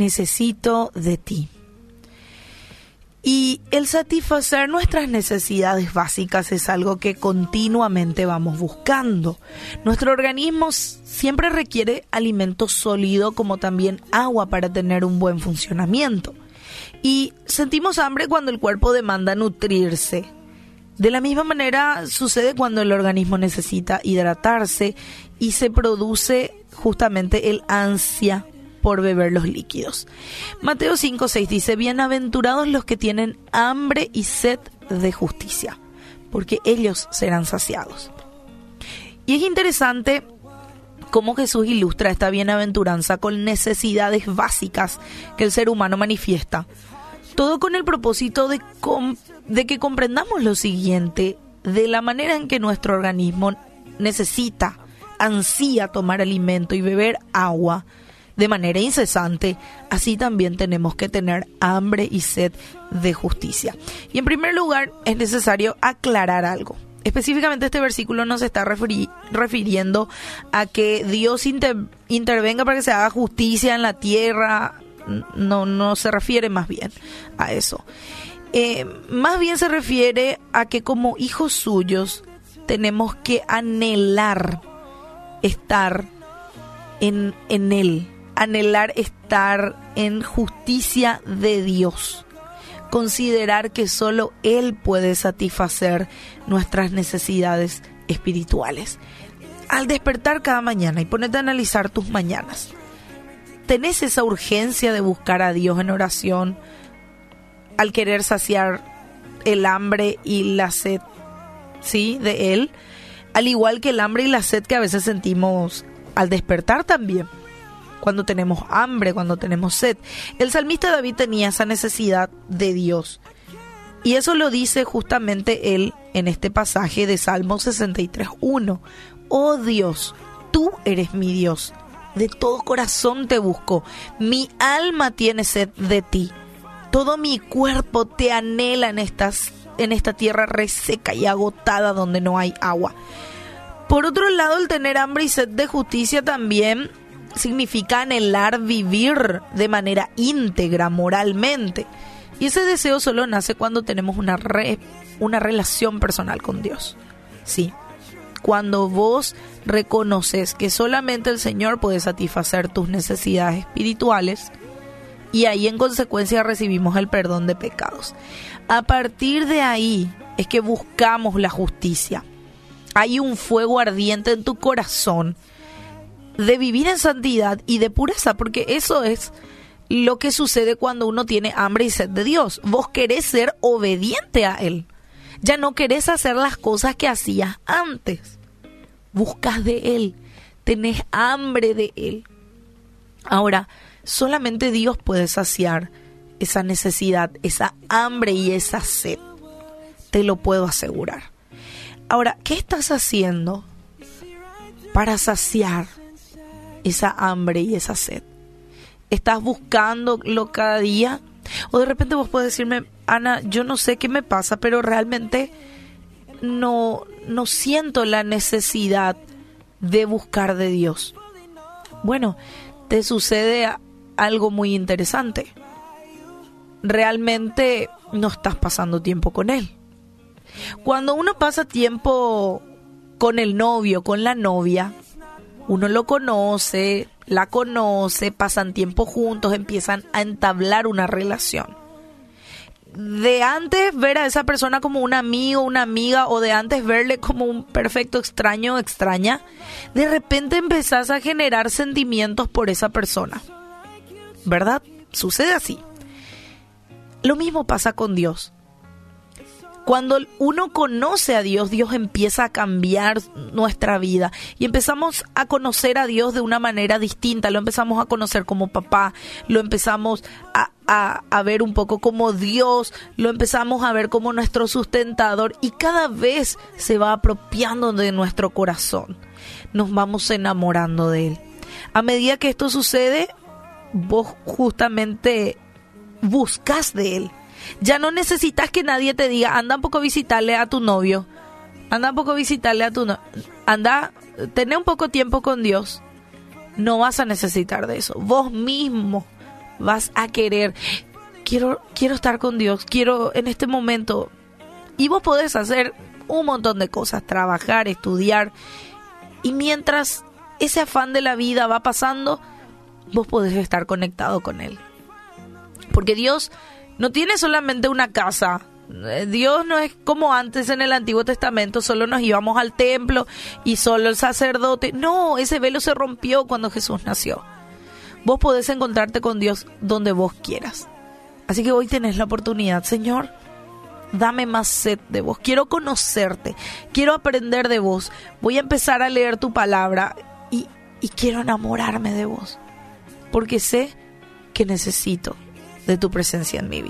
necesito de ti. Y el satisfacer nuestras necesidades básicas es algo que continuamente vamos buscando. Nuestro organismo siempre requiere alimento sólido como también agua para tener un buen funcionamiento. Y sentimos hambre cuando el cuerpo demanda nutrirse. De la misma manera sucede cuando el organismo necesita hidratarse y se produce justamente el ansia por beber los líquidos. Mateo 5:6 dice, bienaventurados los que tienen hambre y sed de justicia, porque ellos serán saciados. Y es interesante cómo Jesús ilustra esta bienaventuranza con necesidades básicas que el ser humano manifiesta. Todo con el propósito de, de que comprendamos lo siguiente, de la manera en que nuestro organismo necesita, ansía tomar alimento y beber agua, de manera incesante, así también tenemos que tener hambre y sed de justicia. Y en primer lugar, es necesario aclarar algo. Específicamente este versículo nos está refiriendo a que Dios intervenga para que se haga justicia en la tierra. No, no se refiere más bien a eso. Eh, más bien se refiere a que como hijos suyos tenemos que anhelar estar en, en Él, anhelar estar en justicia de Dios, considerar que solo Él puede satisfacer nuestras necesidades espirituales. Al despertar cada mañana y ponerte a analizar tus mañanas, ¿tenés esa urgencia de buscar a Dios en oración al querer saciar el hambre y la sed, ¿sí? De Él, al igual que el hambre y la sed que a veces sentimos al despertar también cuando tenemos hambre, cuando tenemos sed. El salmista David tenía esa necesidad de Dios. Y eso lo dice justamente él en este pasaje de Salmo 63.1. Oh Dios, tú eres mi Dios. De todo corazón te busco. Mi alma tiene sed de ti. Todo mi cuerpo te anhela en, estas, en esta tierra reseca y agotada donde no hay agua. Por otro lado, el tener hambre y sed de justicia también significa anhelar vivir de manera íntegra moralmente. Y ese deseo solo nace cuando tenemos una, una relación personal con Dios. Sí. Cuando vos reconoces que solamente el Señor puede satisfacer tus necesidades espirituales y ahí en consecuencia recibimos el perdón de pecados. A partir de ahí es que buscamos la justicia. Hay un fuego ardiente en tu corazón de vivir en santidad y de pureza, porque eso es lo que sucede cuando uno tiene hambre y sed de Dios. Vos querés ser obediente a Él. Ya no querés hacer las cosas que hacías antes. Buscas de Él. Tenés hambre de Él. Ahora, solamente Dios puede saciar esa necesidad, esa hambre y esa sed. Te lo puedo asegurar. Ahora, ¿qué estás haciendo para saciar esa hambre y esa sed? ¿Estás buscándolo cada día? O de repente vos puedes decirme, Ana, yo no sé qué me pasa, pero realmente no, no siento la necesidad de buscar de Dios. Bueno, te sucede algo muy interesante. Realmente no estás pasando tiempo con Él. Cuando uno pasa tiempo con el novio, con la novia, uno lo conoce, la conoce, pasan tiempo juntos, empiezan a entablar una relación. De antes ver a esa persona como un amigo, una amiga, o de antes verle como un perfecto extraño extraña, de repente empezás a generar sentimientos por esa persona. ¿Verdad? Sucede así. Lo mismo pasa con Dios. Cuando uno conoce a Dios, Dios empieza a cambiar nuestra vida y empezamos a conocer a Dios de una manera distinta. Lo empezamos a conocer como papá, lo empezamos a, ver un poco como Dios, lo empezamos a ver como nuestro sustentador y cada vez se va apropiando de nuestro corazón. Nos vamos enamorando de Él. A medida que esto sucede, vos justamente buscas de Él ya no necesitas que nadie te diga, anda un poco a visitarle a tu novio. Anda un poco a visitarle a tu novio. Anda, tener un poco tiempo con Dios. No vas a necesitar de eso. Vos mismo vas a querer, quiero, quiero estar con Dios, quiero en este momento. Y vos podés hacer un montón de cosas, trabajar, estudiar. Y mientras ese afán de la vida va pasando, vos podés estar conectado con Él. Porque Dios no tiene solamente una casa. Eh, Dios no es como antes en el Antiguo Testamento, solo nos íbamos al templo y solo el sacerdote. No, ese velo se rompió cuando Jesús nació. Vos podés encontrarte con Dios donde vos quieras. Así que hoy tenés la oportunidad, Señor, dame más sed de vos. Quiero conocerte, quiero aprender de vos. Voy a empezar a leer tu palabra y, y quiero enamorarme de vos. Porque sé que necesito de tu presencia en mi vida.